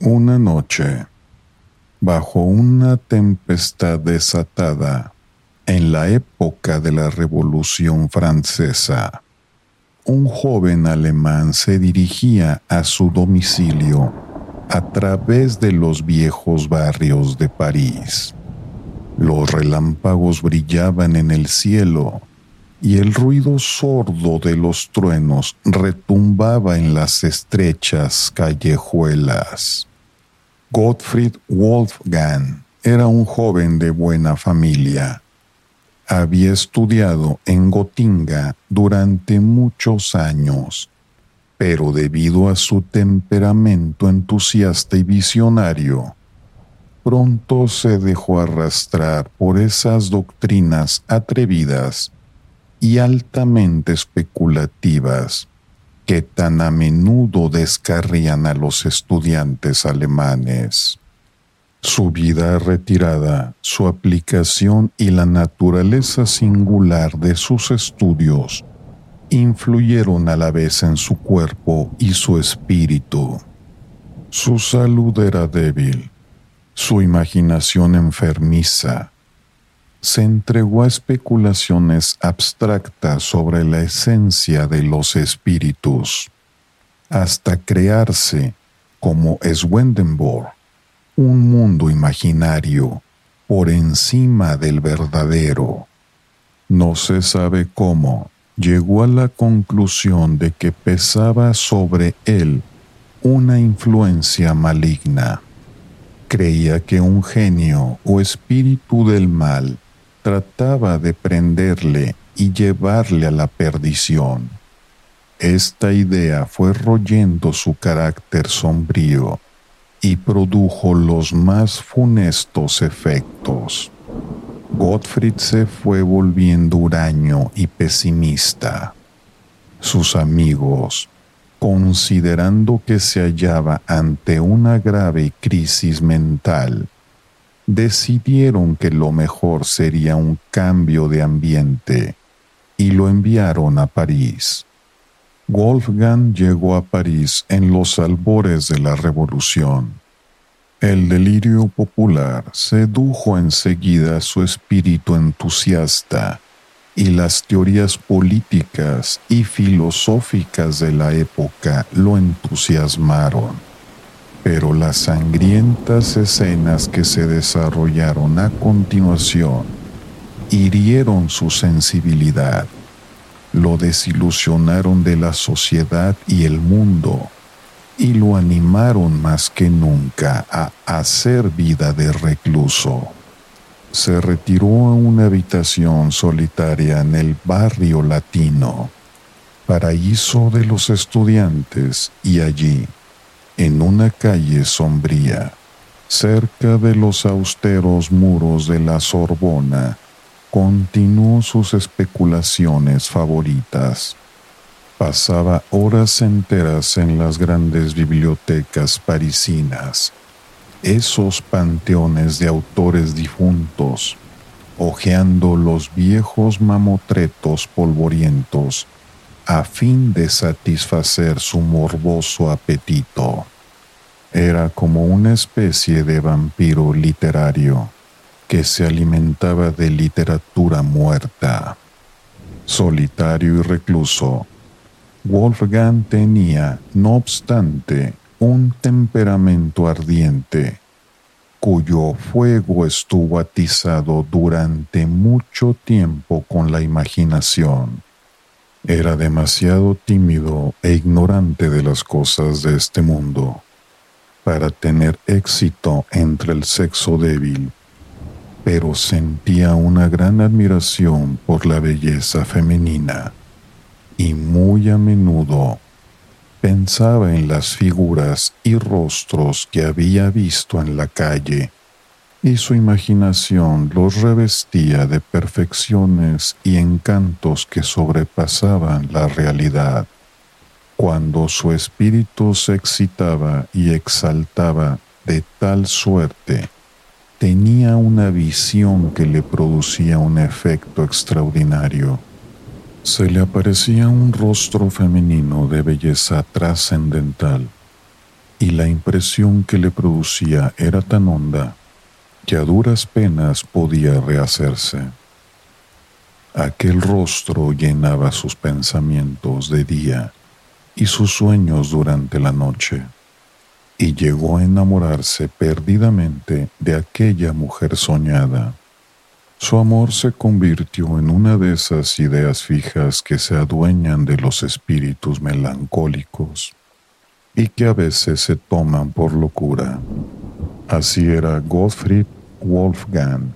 Una noche, bajo una tempestad desatada en la época de la Revolución Francesa, un joven alemán se dirigía a su domicilio a través de los viejos barrios de París. Los relámpagos brillaban en el cielo y el ruido sordo de los truenos retumbaba en las estrechas callejuelas. Gottfried Wolfgang era un joven de buena familia. Había estudiado en Gotinga durante muchos años, pero debido a su temperamento entusiasta y visionario, pronto se dejó arrastrar por esas doctrinas atrevidas y altamente especulativas que tan a menudo descarrían a los estudiantes alemanes. Su vida retirada, su aplicación y la naturaleza singular de sus estudios influyeron a la vez en su cuerpo y su espíritu. Su salud era débil, su imaginación enfermiza, se entregó a especulaciones abstractas sobre la esencia de los espíritus, hasta crearse, como Swedenborg, un mundo imaginario por encima del verdadero. No se sabe cómo llegó a la conclusión de que pesaba sobre él una influencia maligna. Creía que un genio o espíritu del mal trataba de prenderle y llevarle a la perdición. Esta idea fue royendo su carácter sombrío y produjo los más funestos efectos. Gottfried se fue volviendo huraño y pesimista. Sus amigos, considerando que se hallaba ante una grave crisis mental, decidieron que lo mejor sería un cambio de ambiente y lo enviaron a París. Wolfgang llegó a París en los albores de la Revolución. El delirio popular sedujo enseguida su espíritu entusiasta y las teorías políticas y filosóficas de la época lo entusiasmaron pero las sangrientas escenas que se desarrollaron a continuación hirieron su sensibilidad, lo desilusionaron de la sociedad y el mundo y lo animaron más que nunca a hacer vida de recluso. Se retiró a una habitación solitaria en el barrio latino, paraíso de los estudiantes, y allí en una calle sombría, cerca de los austeros muros de la Sorbona, continuó sus especulaciones favoritas. Pasaba horas enteras en las grandes bibliotecas parisinas, esos panteones de autores difuntos, hojeando los viejos mamotretos polvorientos a fin de satisfacer su morboso apetito. Era como una especie de vampiro literario que se alimentaba de literatura muerta. Solitario y recluso, Wolfgang tenía, no obstante, un temperamento ardiente, cuyo fuego estuvo atizado durante mucho tiempo con la imaginación era demasiado tímido e ignorante de las cosas de este mundo para tener éxito entre el sexo débil, pero sentía una gran admiración por la belleza femenina y muy a menudo pensaba en las figuras y rostros que había visto en la calle y su imaginación los revestía de perfecciones y encantos que sobrepasaban la realidad. Cuando su espíritu se excitaba y exaltaba de tal suerte, tenía una visión que le producía un efecto extraordinario. Se le aparecía un rostro femenino de belleza trascendental y la impresión que le producía era tan honda que a duras penas podía rehacerse. Aquel rostro llenaba sus pensamientos de día y sus sueños durante la noche, y llegó a enamorarse perdidamente de aquella mujer soñada. Su amor se convirtió en una de esas ideas fijas que se adueñan de los espíritus melancólicos y que a veces se toman por locura. Así era Gottfried Wolfgang,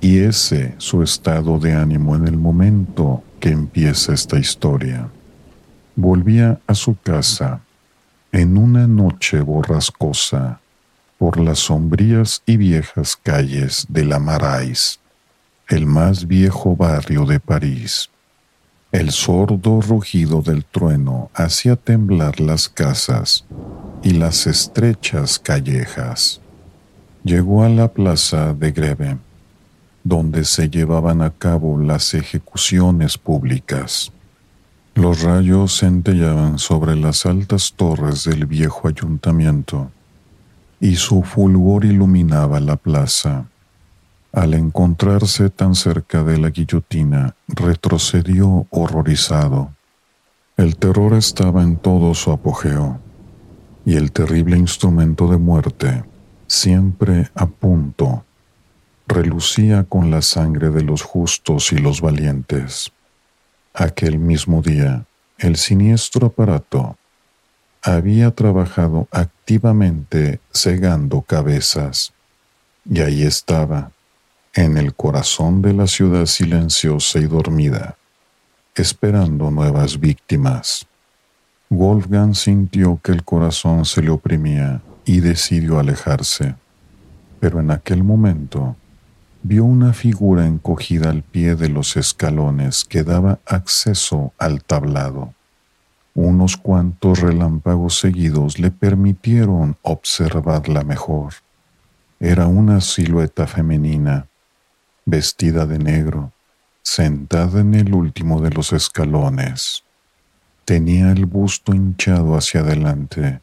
y ese su estado de ánimo en el momento que empieza esta historia. Volvía a su casa en una noche borrascosa por las sombrías y viejas calles de la Marais, el más viejo barrio de París. El sordo rugido del trueno hacía temblar las casas y las estrechas callejas. Llegó a la plaza de Greve, donde se llevaban a cabo las ejecuciones públicas. Los rayos centellaban sobre las altas torres del viejo ayuntamiento y su fulgor iluminaba la plaza. Al encontrarse tan cerca de la guillotina, retrocedió horrorizado. El terror estaba en todo su apogeo, y el terrible instrumento de muerte siempre a punto, relucía con la sangre de los justos y los valientes. Aquel mismo día, el siniestro aparato había trabajado activamente cegando cabezas, y ahí estaba, en el corazón de la ciudad silenciosa y dormida, esperando nuevas víctimas. Wolfgang sintió que el corazón se le oprimía y decidió alejarse. Pero en aquel momento vio una figura encogida al pie de los escalones que daba acceso al tablado. Unos cuantos relámpagos seguidos le permitieron observarla mejor. Era una silueta femenina, vestida de negro, sentada en el último de los escalones. Tenía el busto hinchado hacia adelante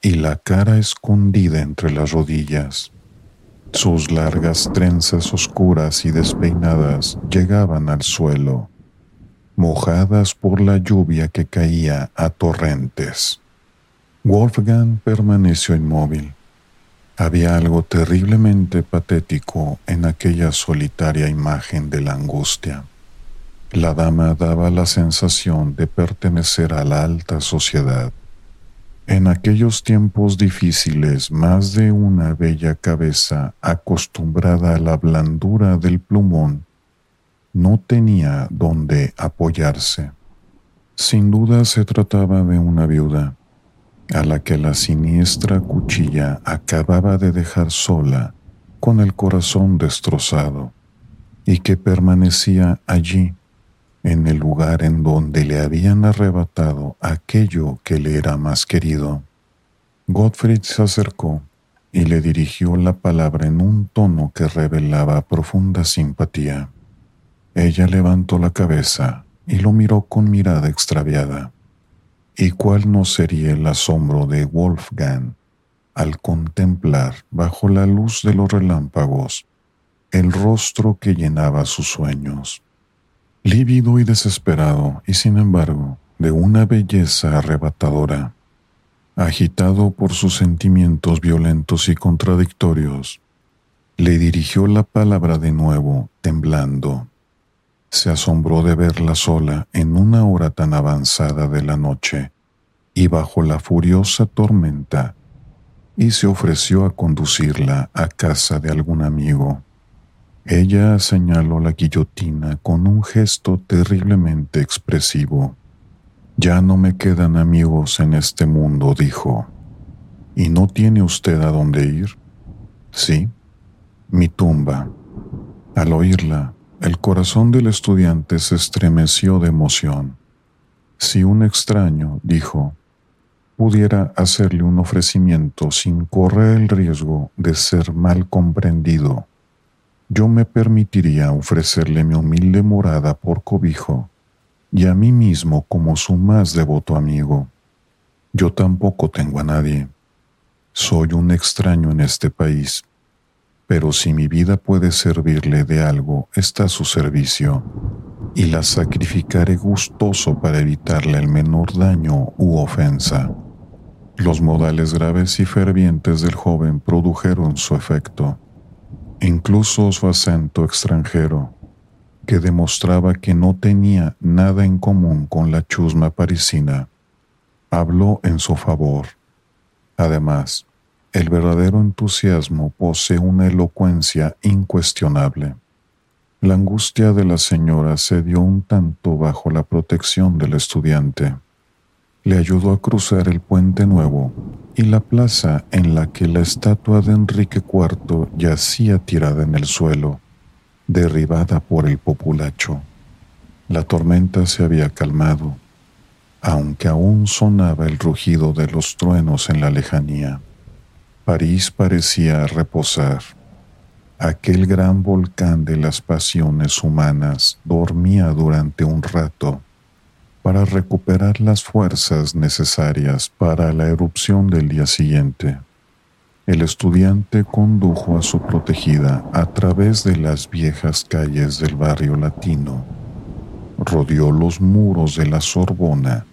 y la cara escondida entre las rodillas. Sus largas trenzas oscuras y despeinadas llegaban al suelo, mojadas por la lluvia que caía a torrentes. Wolfgang permaneció inmóvil. Había algo terriblemente patético en aquella solitaria imagen de la angustia. La dama daba la sensación de pertenecer a la alta sociedad en aquellos tiempos difíciles, más de una bella cabeza acostumbrada a la blandura del plumón no tenía dónde apoyarse. Sin duda se trataba de una viuda, a la que la siniestra cuchilla acababa de dejar sola con el corazón destrozado, y que permanecía allí en el lugar en donde le habían arrebatado aquello que le era más querido. Gottfried se acercó y le dirigió la palabra en un tono que revelaba profunda simpatía. Ella levantó la cabeza y lo miró con mirada extraviada. ¿Y cuál no sería el asombro de Wolfgang al contemplar bajo la luz de los relámpagos el rostro que llenaba sus sueños? Lívido y desesperado, y sin embargo, de una belleza arrebatadora. Agitado por sus sentimientos violentos y contradictorios, le dirigió la palabra de nuevo, temblando. Se asombró de verla sola en una hora tan avanzada de la noche y bajo la furiosa tormenta, y se ofreció a conducirla a casa de algún amigo. Ella señaló la guillotina con un gesto terriblemente expresivo. Ya no me quedan amigos en este mundo, dijo. ¿Y no tiene usted a dónde ir? Sí, mi tumba. Al oírla, el corazón del estudiante se estremeció de emoción. Si un extraño, dijo, pudiera hacerle un ofrecimiento sin correr el riesgo de ser mal comprendido, yo me permitiría ofrecerle mi humilde morada por cobijo y a mí mismo como su más devoto amigo. Yo tampoco tengo a nadie, Soy un extraño en este país, pero si mi vida puede servirle de algo, está a su servicio, y la sacrificaré gustoso para evitarle el menor daño u ofensa. Los modales graves y fervientes del joven produjeron su efecto. Incluso su acento extranjero, que demostraba que no tenía nada en común con la chusma parisina, habló en su favor. Además, el verdadero entusiasmo posee una elocuencia incuestionable. La angustia de la señora se dio un tanto bajo la protección del estudiante. Le ayudó a cruzar el puente nuevo y la plaza en la que la estatua de Enrique IV yacía tirada en el suelo, derribada por el populacho. La tormenta se había calmado, aunque aún sonaba el rugido de los truenos en la lejanía. París parecía reposar. Aquel gran volcán de las pasiones humanas dormía durante un rato para recuperar las fuerzas necesarias para la erupción del día siguiente. El estudiante condujo a su protegida a través de las viejas calles del barrio latino, rodeó los muros de la Sorbona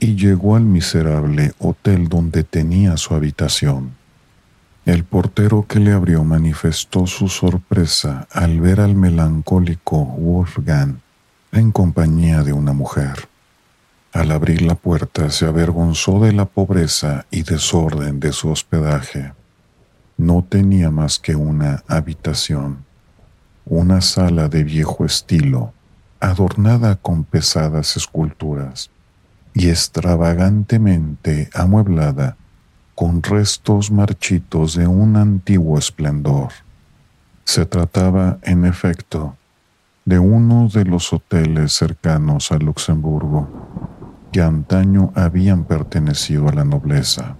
y llegó al miserable hotel donde tenía su habitación. El portero que le abrió manifestó su sorpresa al ver al melancólico Wolfgang en compañía de una mujer. Al abrir la puerta se avergonzó de la pobreza y desorden de su hospedaje. No tenía más que una habitación, una sala de viejo estilo, adornada con pesadas esculturas y extravagantemente amueblada con restos marchitos de un antiguo esplendor. Se trataba, en efecto, de uno de los hoteles cercanos a Luxemburgo, que antaño habían pertenecido a la nobleza.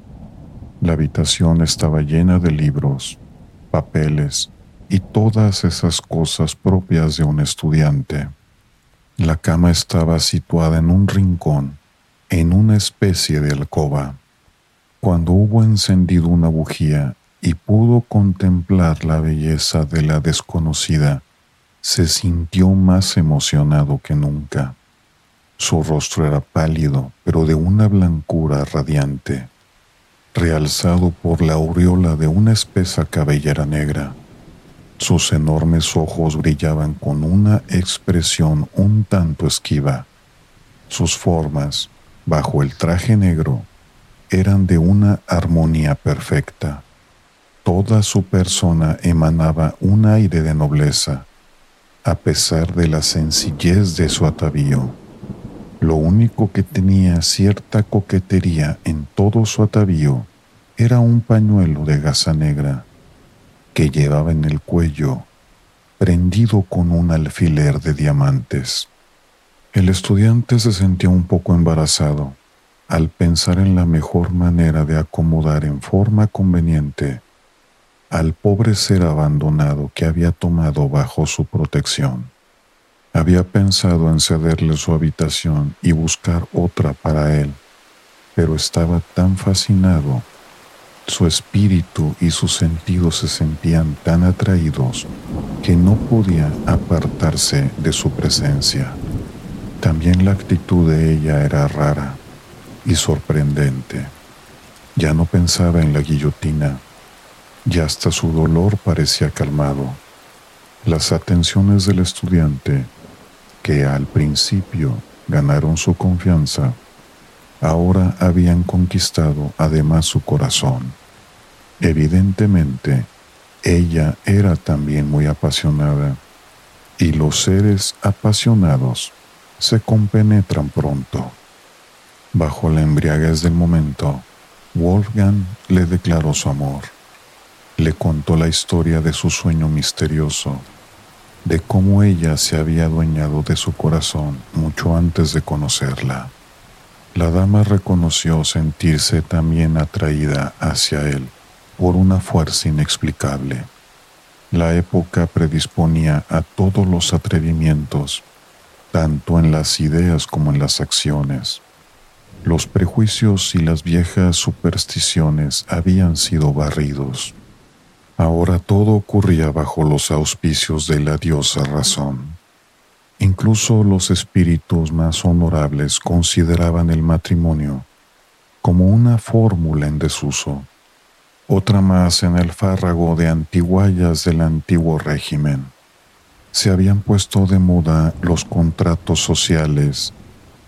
La habitación estaba llena de libros, papeles y todas esas cosas propias de un estudiante. La cama estaba situada en un rincón, en una especie de alcoba. Cuando hubo encendido una bujía y pudo contemplar la belleza de la desconocida, se sintió más emocionado que nunca. Su rostro era pálido, pero de una blancura radiante, realzado por la aureola de una espesa cabellera negra. Sus enormes ojos brillaban con una expresión un tanto esquiva. Sus formas, bajo el traje negro, eran de una armonía perfecta. Toda su persona emanaba un aire de nobleza, a pesar de la sencillez de su atavío. Lo único que tenía cierta coquetería en todo su atavío era un pañuelo de gasa negra que llevaba en el cuello, prendido con un alfiler de diamantes. El estudiante se sentía un poco embarazado al pensar en la mejor manera de acomodar en forma conveniente al pobre ser abandonado que había tomado bajo su protección. Había pensado en cederle su habitación y buscar otra para él, pero estaba tan fascinado, su espíritu y sus sentidos se sentían tan atraídos que no podía apartarse de su presencia. También la actitud de ella era rara y sorprendente. Ya no pensaba en la guillotina, ya hasta su dolor parecía calmado. Las atenciones del estudiante, que al principio ganaron su confianza, ahora habían conquistado además su corazón. Evidentemente, ella era también muy apasionada, y los seres apasionados se compenetran pronto. Bajo la embriaguez del momento, Wolfgang le declaró su amor. Le contó la historia de su sueño misterioso, de cómo ella se había adueñado de su corazón mucho antes de conocerla. La dama reconoció sentirse también atraída hacia él por una fuerza inexplicable. La época predisponía a todos los atrevimientos, tanto en las ideas como en las acciones Los prejuicios y las viejas supersticiones habían sido barridos. Ahora todo ocurría bajo los auspicios de la diosa razón. Incluso los espíritus más honorables consideraban el matrimonio como una fórmula en desuso, otra más en el fárrago de antiguallas del antiguo régimen. Se habían puesto de moda los contratos sociales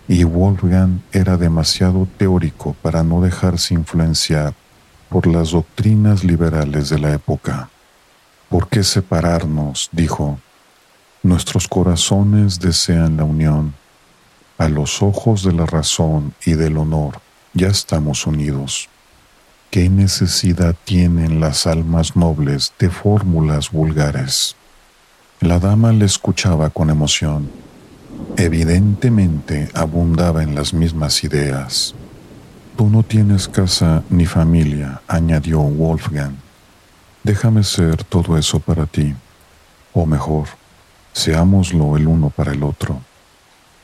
y Wolfgang era demasiado teórico para no dejarse influenciar por las doctrinas liberales de la época. ¿Por qué separarnos? dijo. Nuestros corazones desean la unión. A los ojos de la razón y del honor ya estamos unidos. ¿Qué necesidad tienen las almas nobles de fórmulas vulgares? La dama le escuchaba con emoción Evidentemente abundaba en las mismas ideas. Tú no tienes casa ni familia, añadió Wolfgang. Déjame ser todo eso para ti. O mejor, seámoslo el uno para el otro.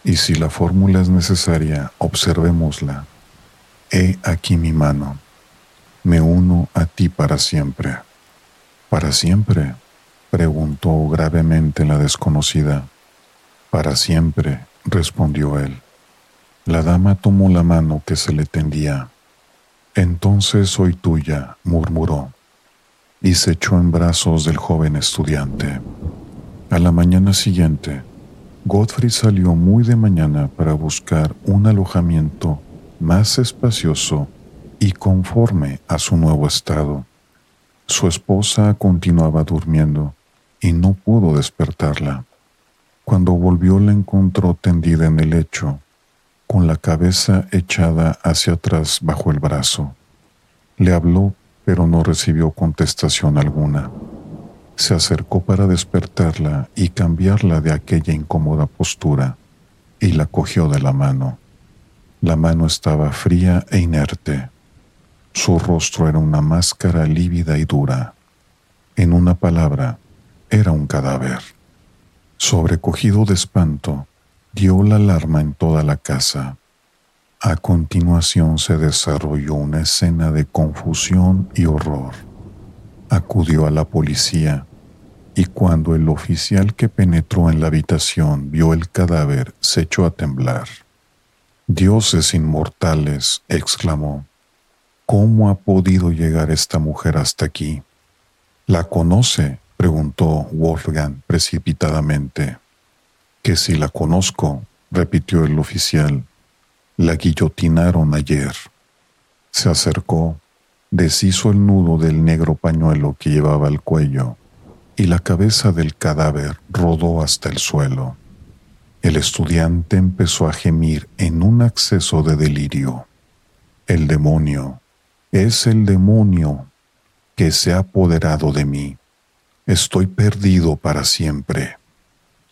Y si la fórmula es necesaria, observémosla. He aquí mi mano. Me uno a ti para siempre. ¿Para siempre? preguntó gravemente la desconocida. Para siempre, respondió él. La dama tomó la mano que se le tendía. Entonces soy tuya, murmuró, y se echó en brazos del joven estudiante. A la mañana siguiente, Godfrey salió muy de mañana para buscar un alojamiento más espacioso y conforme a su nuevo estado. Su esposa continuaba durmiendo y no pudo despertarla. Cuando volvió la encontró tendida en el lecho, con la cabeza echada hacia atrás bajo el brazo. Le habló, pero no recibió contestación alguna. Se acercó para despertarla y cambiarla de aquella incómoda postura, y la cogió de la mano. La mano estaba fría e inerte. Su rostro era una máscara lívida y dura. En una palabra, era un cadáver. Sobrecogido de espanto, dio la alarma en toda la casa. A continuación se desarrolló una escena de confusión y horror. Acudió a la policía y cuando el oficial que penetró en la habitación vio el cadáver se echó a temblar. Dioses inmortales, exclamó, ¿cómo ha podido llegar esta mujer hasta aquí? ¿La conoce? preguntó Wolfgang precipitadamente. Que si la conozco, repitió el oficial. La guillotinaron ayer. Se acercó, deshizo el nudo del negro pañuelo que llevaba al cuello y la cabeza del cadáver rodó hasta el suelo. El estudiante empezó a gemir en un acceso de delirio. El demonio, es el demonio que se ha apoderado de mí. Estoy perdido para siempre.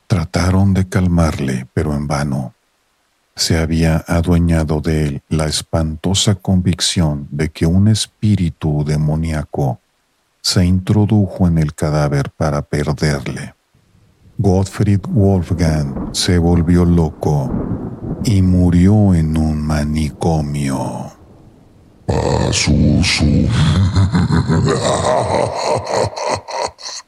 Trataron de calmarle, pero en vano. Se había adueñado de él la espantosa convicción de que un espíritu demoníaco se introdujo en el cadáver para perderle. Gottfried Wolfgang se volvió loco y murió en un manicomio.